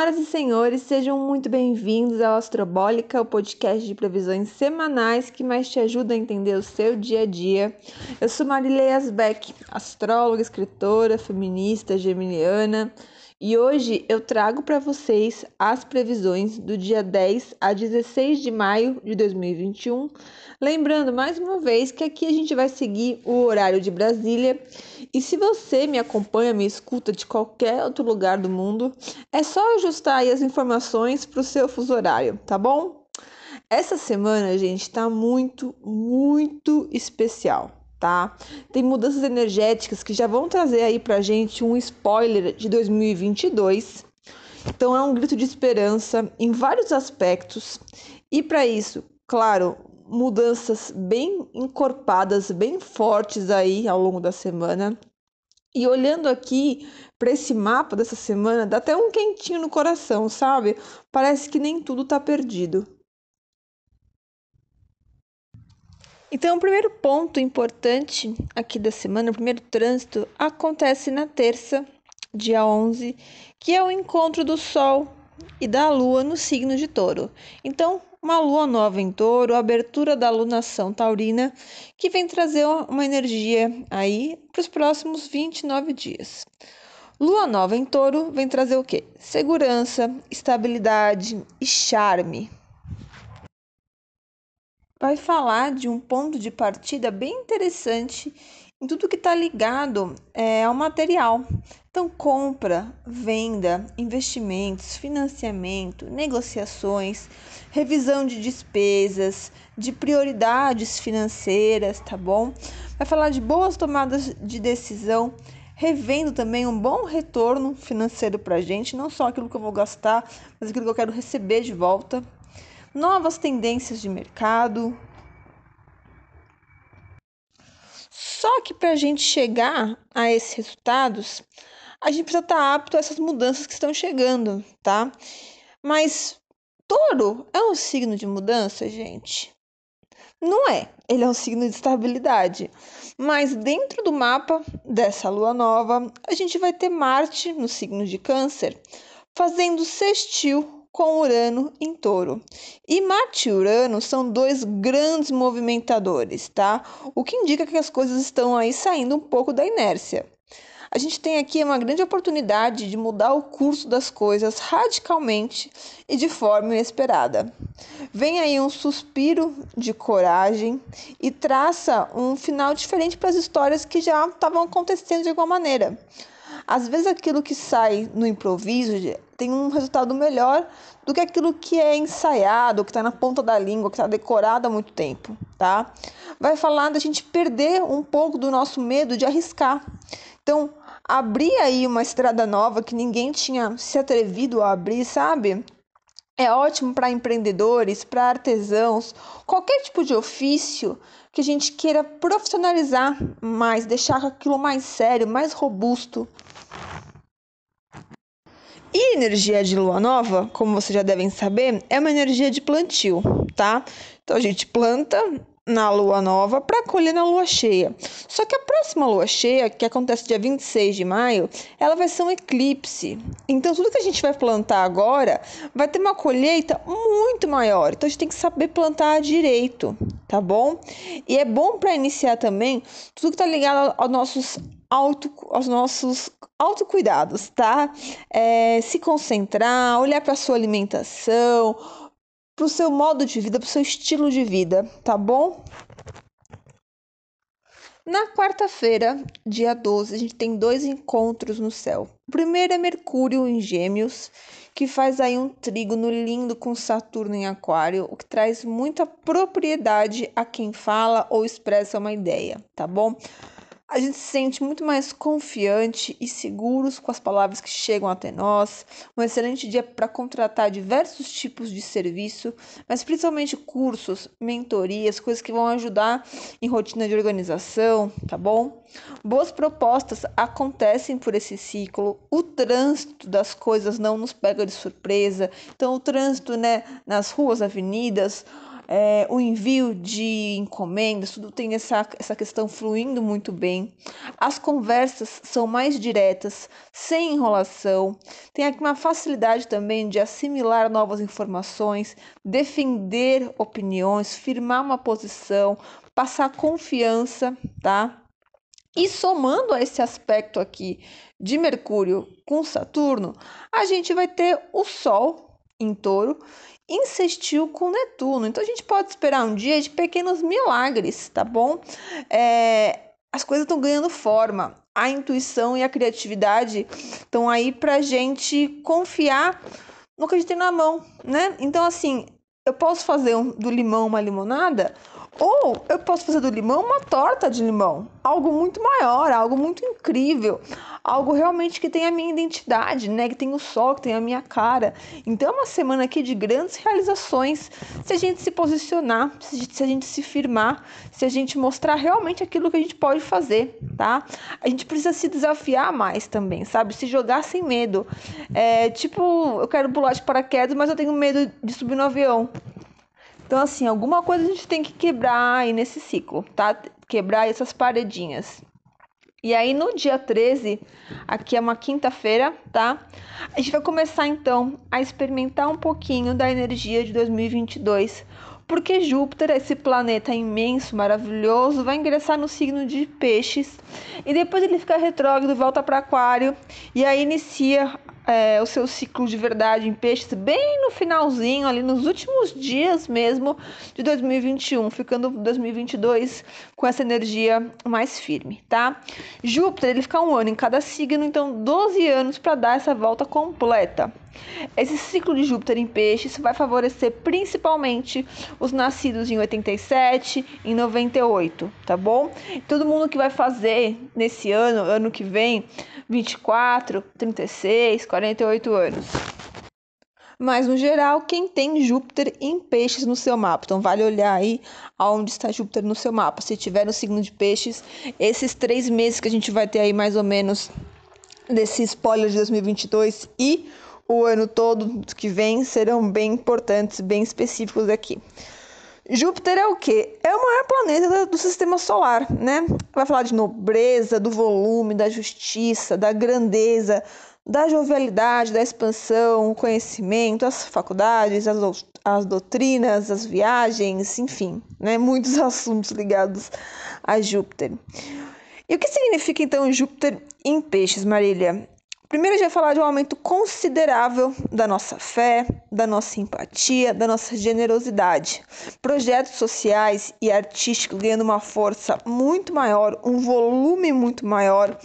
Senhoras e senhores, sejam muito bem-vindos ao Astrobólica, o podcast de previsões semanais que mais te ajuda a entender o seu dia a dia. Eu sou Marilei Asbeck, astróloga, escritora, feminista, geminiana, e hoje eu trago para vocês as previsões do dia 10 a 16 de maio de 2021. Lembrando mais uma vez que aqui a gente vai seguir o horário de Brasília. E se você me acompanha, me escuta de qualquer outro lugar do mundo, é só ajustar aí as informações para o seu fuso horário, tá bom? Essa semana, gente, está muito, muito especial tá? Tem mudanças energéticas que já vão trazer aí pra gente um spoiler de 2022. Então é um grito de esperança em vários aspectos. E para isso, claro, mudanças bem encorpadas, bem fortes aí ao longo da semana. E olhando aqui para esse mapa dessa semana, dá até um quentinho no coração, sabe? Parece que nem tudo tá perdido. Então, o primeiro ponto importante aqui da semana, o primeiro trânsito, acontece na terça, dia 11, que é o encontro do Sol e da Lua no signo de Touro. Então, uma lua nova em Touro, abertura da lunação taurina, que vem trazer uma energia aí para os próximos 29 dias. Lua nova em Touro vem trazer o quê? Segurança, estabilidade e charme vai falar de um ponto de partida bem interessante em tudo que está ligado é, ao material. Então, compra, venda, investimentos, financiamento, negociações, revisão de despesas, de prioridades financeiras, tá bom? Vai falar de boas tomadas de decisão, revendo também um bom retorno financeiro para a gente, não só aquilo que eu vou gastar, mas aquilo que eu quero receber de volta, novas tendências de mercado. Só que para a gente chegar a esses resultados, a gente precisa estar tá apto a essas mudanças que estão chegando, tá? Mas touro é um signo de mudança, gente? Não é. Ele é um signo de estabilidade. Mas dentro do mapa dessa lua nova, a gente vai ter Marte no signo de Câncer, fazendo sextil com Urano em Touro. E Marte e Urano são dois grandes movimentadores, tá? O que indica que as coisas estão aí saindo um pouco da inércia. A gente tem aqui uma grande oportunidade de mudar o curso das coisas radicalmente e de forma inesperada. Vem aí um suspiro de coragem e traça um final diferente para as histórias que já estavam acontecendo de alguma maneira. Às vezes aquilo que sai no improviso tem um resultado melhor do que aquilo que é ensaiado, que está na ponta da língua, que está decorado há muito tempo, tá? Vai falar da gente perder um pouco do nosso medo de arriscar. Então, abrir aí uma estrada nova que ninguém tinha se atrevido a abrir, sabe? É ótimo para empreendedores, para artesãos, qualquer tipo de ofício que a gente queira profissionalizar mais, deixar aquilo mais sério, mais robusto. E energia de lua nova, como vocês já devem saber, é uma energia de plantio, tá? Então a gente planta na lua nova para colher na lua cheia. Só que a próxima lua cheia, que acontece dia 26 de maio, ela vai ser um eclipse. Então tudo que a gente vai plantar agora vai ter uma colheita muito maior. Então a gente tem que saber plantar direito, tá bom? E é bom para iniciar também tudo que está ligado aos nossos auto, aos nossos autocuidados, tá? É, se concentrar, olhar para sua alimentação, para o seu modo de vida, para o seu estilo de vida, tá bom? Na quarta-feira, dia 12, a gente tem dois encontros no céu. O primeiro é Mercúrio em Gêmeos, que faz aí um trígono lindo com Saturno em Aquário, o que traz muita propriedade a quem fala ou expressa uma ideia, tá bom? A gente se sente muito mais confiante e seguros com as palavras que chegam até nós. Um excelente dia para contratar diversos tipos de serviço, mas principalmente cursos, mentorias, coisas que vão ajudar em rotina de organização, tá bom? Boas propostas acontecem por esse ciclo. O trânsito das coisas não nos pega de surpresa. Então, o trânsito, né, nas ruas, avenidas, é, o envio de encomendas, tudo tem essa, essa questão fluindo muito bem. As conversas são mais diretas, sem enrolação. Tem aqui uma facilidade também de assimilar novas informações, defender opiniões, firmar uma posição, passar confiança, tá? E somando a esse aspecto aqui de Mercúrio com Saturno, a gente vai ter o Sol em touro insistiu com Netuno. Então a gente pode esperar um dia de pequenos milagres, tá bom? É, as coisas estão ganhando forma. A intuição e a criatividade estão aí pra gente confiar no que a gente tem na mão, né? Então, assim, eu posso fazer um, do limão uma limonada ou eu posso fazer do limão uma torta de limão, algo muito maior, algo muito incrível, algo realmente que tem a minha identidade, né? Que tem o sol, que tem a minha cara. Então é uma semana aqui de grandes realizações. Se a gente se posicionar, se a gente se firmar, se a gente mostrar realmente aquilo que a gente pode fazer, tá? A gente precisa se desafiar mais também, sabe? Se jogar sem medo. É tipo, eu quero pular de paraquedas, mas eu tenho medo de subir no avião. Então, assim, alguma coisa a gente tem que quebrar aí nesse ciclo, tá? Quebrar essas paredinhas. E aí, no dia 13, aqui é uma quinta-feira, tá? A gente vai começar então a experimentar um pouquinho da energia de 2022, porque Júpiter, esse planeta imenso, maravilhoso, vai ingressar no signo de Peixes e depois ele fica retrógrado, volta para Aquário e aí inicia é, o seu ciclo de verdade em peixes bem no finalzinho, ali nos últimos dias mesmo de 2021, ficando 2022 com essa energia mais firme, tá? Júpiter, ele fica um ano em cada signo, então 12 anos para dar essa volta completa. Esse ciclo de Júpiter em peixes vai favorecer principalmente os nascidos em 87, em 98, tá bom? Todo mundo que vai fazer nesse ano, ano que vem, 24, 36, 48 anos. Mas no geral, quem tem Júpiter em peixes no seu mapa. Então vale olhar aí aonde está Júpiter no seu mapa. Se tiver no signo de peixes, esses três meses que a gente vai ter aí mais ou menos desse spoiler de 2022 e o ano todo que vem serão bem importantes, bem específicos aqui. Júpiter é o quê? É o maior planeta do sistema solar, né? Vai falar de nobreza, do volume, da justiça, da grandeza, da jovialidade, da expansão, o conhecimento, as faculdades, as, as doutrinas, as viagens, enfim, né? Muitos assuntos ligados a Júpiter. E o que significa então Júpiter em peixes, Marília? Primeiro, a gente vai falar de um aumento considerável da nossa fé, da nossa empatia, da nossa generosidade. Projetos sociais e artísticos ganhando uma força muito maior, um volume muito maior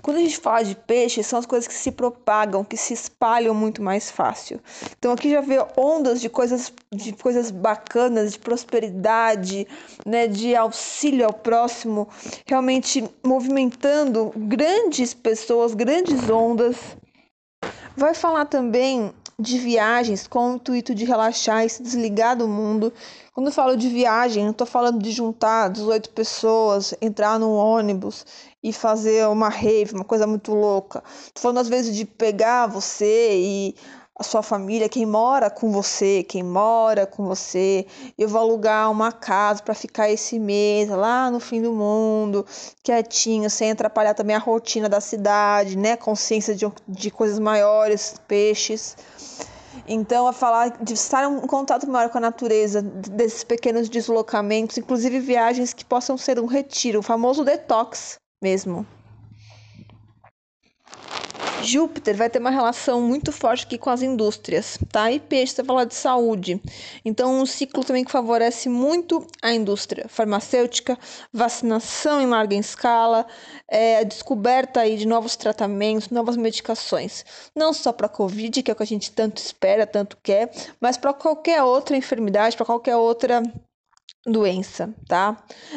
quando a gente fala de peixe, são as coisas que se propagam, que se espalham muito mais fácil. Então aqui já vê ondas de coisas, de coisas bacanas, de prosperidade, né, de auxílio ao próximo, realmente movimentando grandes pessoas, grandes ondas. Vai falar também de viagens com o intuito de relaxar e se desligar do mundo. Quando eu falo de viagem, não estou falando de juntar 18 pessoas, entrar num ônibus e fazer uma rave, uma coisa muito louca. Estou falando às vezes de pegar você e a sua família, quem mora com você, quem mora com você. Eu vou alugar uma casa para ficar esse mês lá no fim do mundo, quietinho, sem atrapalhar também a rotina da cidade, né? Consciência de, de coisas maiores, peixes. Então, a falar de estar em contato maior com a natureza, desses pequenos deslocamentos, inclusive viagens que possam ser um retiro, o famoso detox mesmo. Júpiter vai ter uma relação muito forte aqui com as indústrias, tá? E peixe, você fala de saúde. Então, um ciclo também que favorece muito a indústria farmacêutica, vacinação em larga escala, é, a descoberta aí de novos tratamentos, novas medicações. Não só para a Covid, que é o que a gente tanto espera, tanto quer, mas para qualquer outra enfermidade, para qualquer outra doença, tá?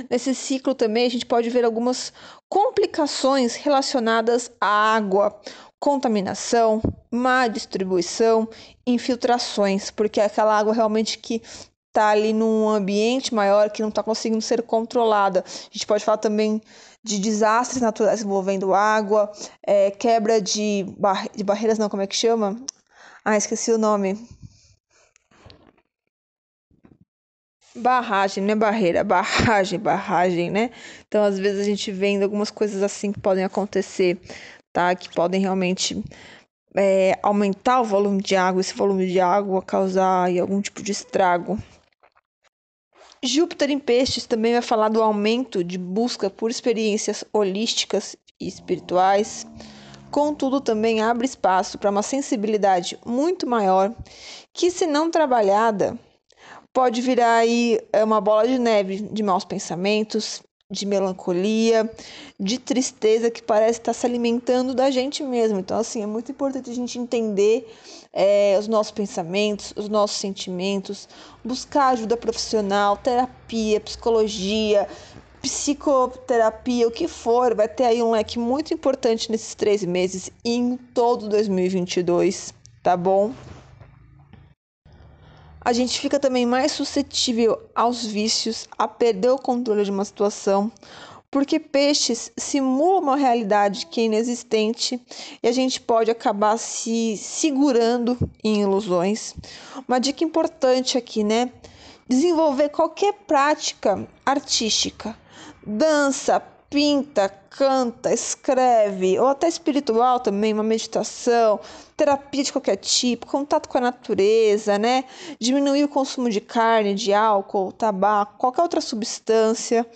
Nesse ciclo também a gente pode ver algumas complicações relacionadas à água, contaminação, má distribuição, infiltrações, porque é aquela água realmente que está ali num ambiente maior que não está conseguindo ser controlada. A gente pode falar também de desastres naturais envolvendo água, é, quebra de, bar de barreiras, não, como é que chama? Ah, esqueci o nome. barragem, não é barreira, barragem, barragem, né? Então, às vezes a gente vê algumas coisas assim que podem acontecer, tá? Que podem realmente é, aumentar o volume de água, esse volume de água causar algum tipo de estrago. Júpiter em Peixes também vai falar do aumento de busca por experiências holísticas e espirituais. Contudo, também abre espaço para uma sensibilidade muito maior que, se não trabalhada, pode virar aí é, uma bola de neve de maus pensamentos, de melancolia, de tristeza que parece estar se alimentando da gente mesmo. Então, assim, é muito importante a gente entender é, os nossos pensamentos, os nossos sentimentos, buscar ajuda profissional, terapia, psicologia, psicoterapia, o que for, vai ter aí um leque muito importante nesses três meses e em todo 2022, tá bom? A gente fica também mais suscetível aos vícios, a perder o controle de uma situação, porque peixes simulam uma realidade que é inexistente e a gente pode acabar se segurando em ilusões. Uma dica importante aqui, né? Desenvolver qualquer prática artística dança, pinta, canta, escreve, ou até espiritual também, uma meditação, terapia de qualquer tipo, contato com a natureza, né? Diminuir o consumo de carne, de álcool, tabaco, qualquer outra substância.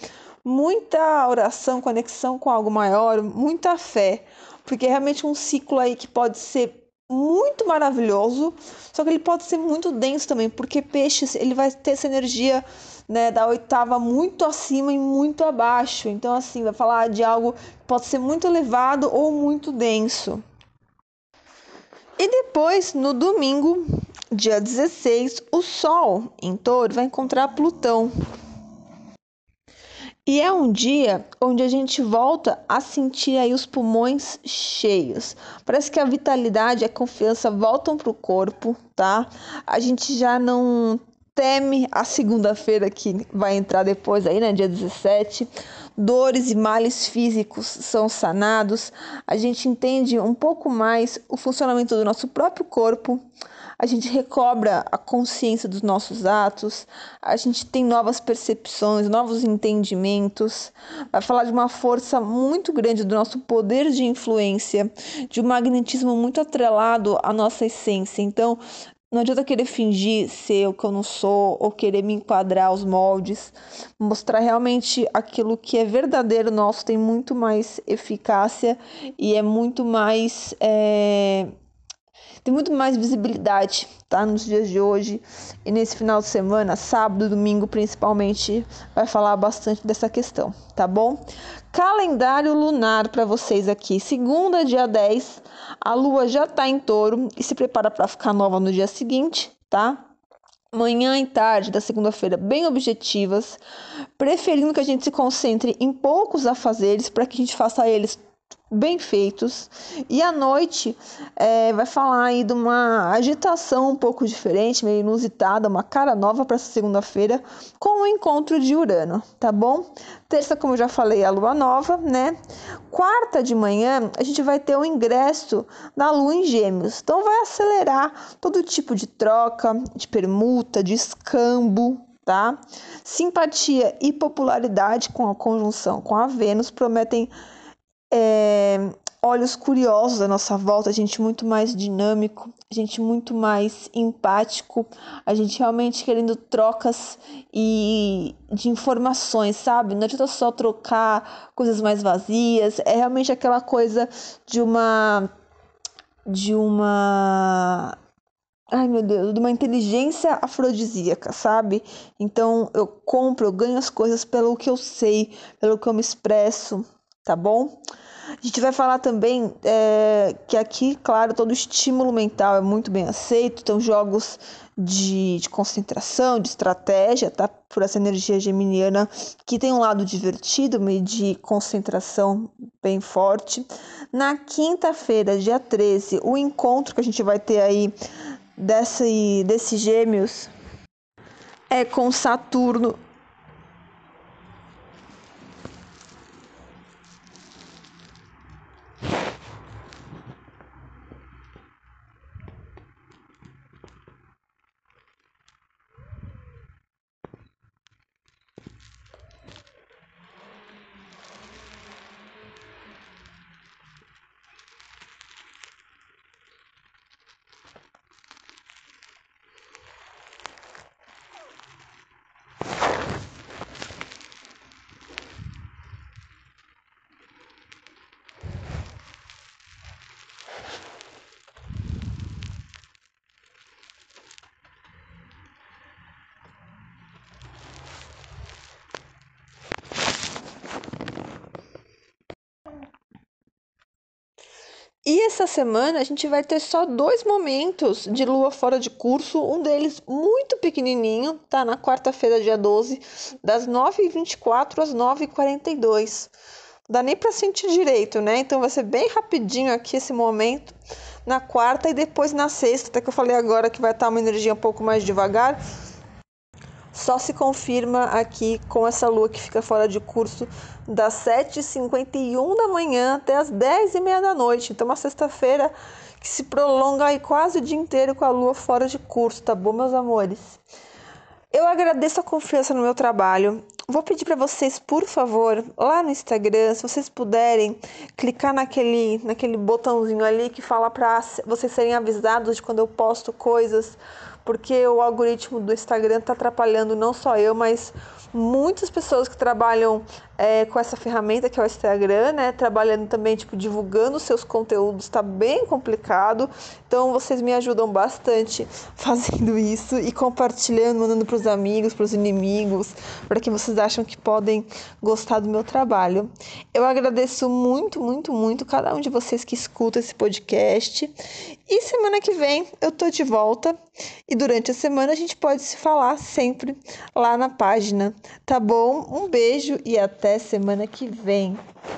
Muita oração, conexão com algo maior, muita fé, porque é realmente um ciclo aí que pode ser muito maravilhoso, só que ele pode ser muito denso também, porque peixes, ele vai ter essa energia né, da oitava muito acima e muito abaixo. Então, assim, vai falar de algo que pode ser muito elevado ou muito denso. E depois, no domingo, dia 16, o Sol em touro vai encontrar Plutão. E é um dia onde a gente volta a sentir aí os pulmões cheios. Parece que a vitalidade e a confiança voltam para o corpo, tá? A gente já não teme a segunda-feira que vai entrar depois aí, né, dia 17. Dores e males físicos são sanados. A gente entende um pouco mais o funcionamento do nosso próprio corpo. A gente recobra a consciência dos nossos atos, a gente tem novas percepções, novos entendimentos. Vai falar de uma força muito grande do nosso poder de influência, de um magnetismo muito atrelado à nossa essência. Então, não adianta querer fingir ser o que eu não sou ou querer me enquadrar aos moldes. Mostrar realmente aquilo que é verdadeiro nosso tem muito mais eficácia e é muito mais. É... Tem muito mais visibilidade, tá? Nos dias de hoje e nesse final de semana, sábado domingo principalmente, vai falar bastante dessa questão, tá bom? Calendário lunar para vocês aqui. Segunda, dia 10 a lua já está em touro e se prepara para ficar nova no dia seguinte, tá? Manhã e tarde da segunda-feira bem objetivas, preferindo que a gente se concentre em poucos afazeres para que a gente faça eles bem feitos. E à noite é, vai falar aí de uma agitação um pouco diferente, meio inusitada, uma cara nova para essa segunda-feira, com o encontro de Urano, tá bom? Terça, como eu já falei, a lua nova, né? Quarta de manhã, a gente vai ter o ingresso da lua em Gêmeos. Então vai acelerar todo tipo de troca, de permuta, de escambo, tá? Simpatia e popularidade com a conjunção com a Vênus prometem é, olhos curiosos à nossa volta, a gente muito mais dinâmico, a gente muito mais empático, a gente realmente querendo trocas e de informações, sabe? Não adianta só trocar coisas mais vazias, é realmente aquela coisa de uma de uma Ai meu Deus, de uma inteligência afrodisíaca, sabe? Então eu compro, eu ganho as coisas pelo que eu sei, pelo que eu me expresso, tá bom? A gente vai falar também é, que aqui, claro, todo estímulo mental é muito bem aceito, então jogos de, de, concentração, de estratégia, tá? Por essa energia geminiana que tem um lado divertido, meio de concentração bem forte. Na quinta-feira, dia 13, o encontro que a gente vai ter aí desse, desse gêmeos é com Saturno E essa semana a gente vai ter só dois momentos de lua fora de curso, um deles muito pequenininho, tá na quarta-feira, dia 12, das 9h24 às 9h42. Dá nem para sentir direito, né? Então vai ser bem rapidinho aqui esse momento na quarta e depois na sexta, até que eu falei agora que vai estar uma energia um pouco mais devagar. Só se confirma aqui com essa lua que fica fora de curso das 7h51 da manhã até as 10h30 da noite. Então, uma sexta-feira que se prolonga aí quase o dia inteiro com a lua fora de curso, tá bom, meus amores? Eu agradeço a confiança no meu trabalho. Vou pedir para vocês, por favor, lá no Instagram, se vocês puderem, clicar naquele, naquele botãozinho ali que fala para vocês serem avisados de quando eu posto coisas, porque o algoritmo do Instagram está atrapalhando não só eu, mas muitas pessoas que trabalham é, com essa ferramenta que é o Instagram, né? Trabalhando também, tipo, divulgando seus conteúdos, está bem complicado. Então, vocês me ajudam bastante fazendo isso e compartilhando, mandando para os amigos, para os inimigos, para que vocês acham que podem gostar do meu trabalho. Eu agradeço muito, muito, muito cada um de vocês que escuta esse podcast. E semana que vem eu tô de volta e durante a semana a gente pode se falar sempre lá na página, tá bom? Um beijo e até semana que vem.